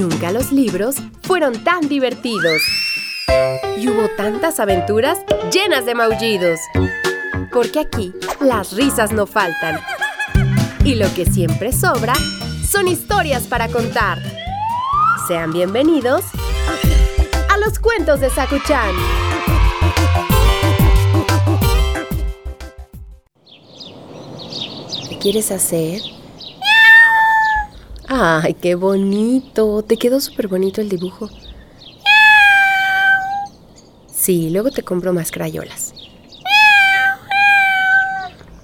Nunca los libros fueron tan divertidos. Y hubo tantas aventuras llenas de maullidos. Porque aquí las risas no faltan. Y lo que siempre sobra son historias para contar. Sean bienvenidos a los cuentos de Sakuchan. ¿Qué quieres hacer? ¡Ay, qué bonito! Te quedó súper bonito el dibujo. Sí, luego te compro más crayolas.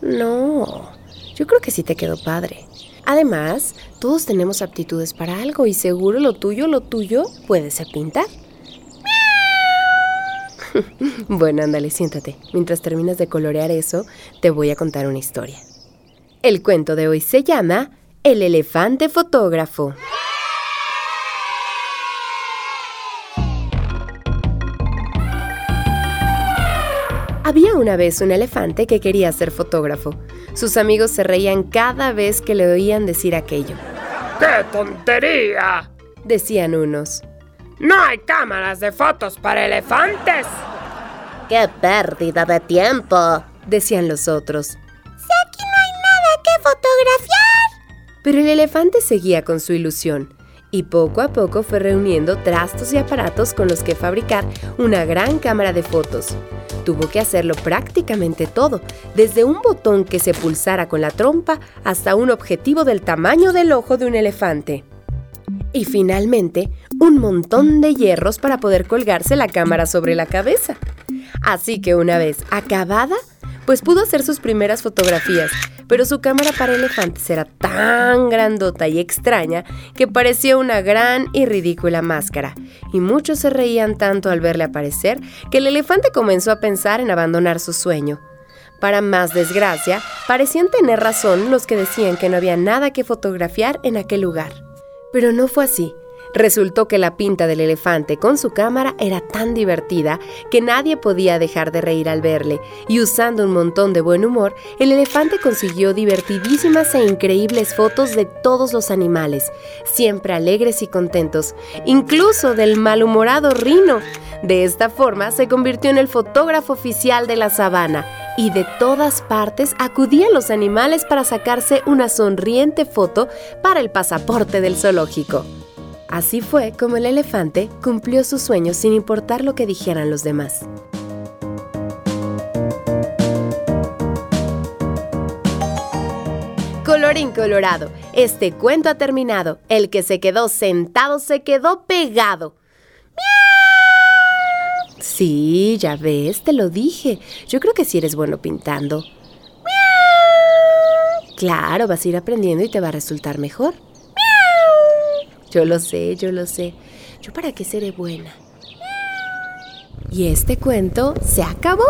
No, yo creo que sí te quedó padre. Además, todos tenemos aptitudes para algo y seguro lo tuyo, lo tuyo puede ser pintar. bueno, ándale, siéntate. Mientras terminas de colorear eso, te voy a contar una historia. El cuento de hoy se llama el elefante fotógrafo. Había una vez un elefante que quería ser fotógrafo. Sus amigos se reían cada vez que le oían decir aquello. ¡Qué tontería! Decían unos. No hay cámaras de fotos para elefantes. ¡Qué pérdida de tiempo! Decían los otros. Pero el elefante seguía con su ilusión y poco a poco fue reuniendo trastos y aparatos con los que fabricar una gran cámara de fotos. Tuvo que hacerlo prácticamente todo, desde un botón que se pulsara con la trompa hasta un objetivo del tamaño del ojo de un elefante. Y finalmente, un montón de hierros para poder colgarse la cámara sobre la cabeza. Así que una vez acabada, pues pudo hacer sus primeras fotografías, pero su cámara para elefantes era tan grandota y extraña que parecía una gran y ridícula máscara, y muchos se reían tanto al verle aparecer que el elefante comenzó a pensar en abandonar su sueño. Para más desgracia, parecían tener razón los que decían que no había nada que fotografiar en aquel lugar. Pero no fue así. Resultó que la pinta del elefante con su cámara era tan divertida que nadie podía dejar de reír al verle, y usando un montón de buen humor, el elefante consiguió divertidísimas e increíbles fotos de todos los animales, siempre alegres y contentos, incluso del malhumorado rino. De esta forma se convirtió en el fotógrafo oficial de la sabana, y de todas partes acudían los animales para sacarse una sonriente foto para el pasaporte del zoológico. Así fue como el elefante cumplió su sueño sin importar lo que dijeran los demás. Colorín colorado, este cuento ha terminado. El que se quedó sentado se quedó pegado. Sí, ya ves, te lo dije. Yo creo que sí eres bueno pintando. Claro, vas a ir aprendiendo y te va a resultar mejor. Yo lo sé, yo lo sé. ¿Yo para qué seré buena? Y este cuento se acabó.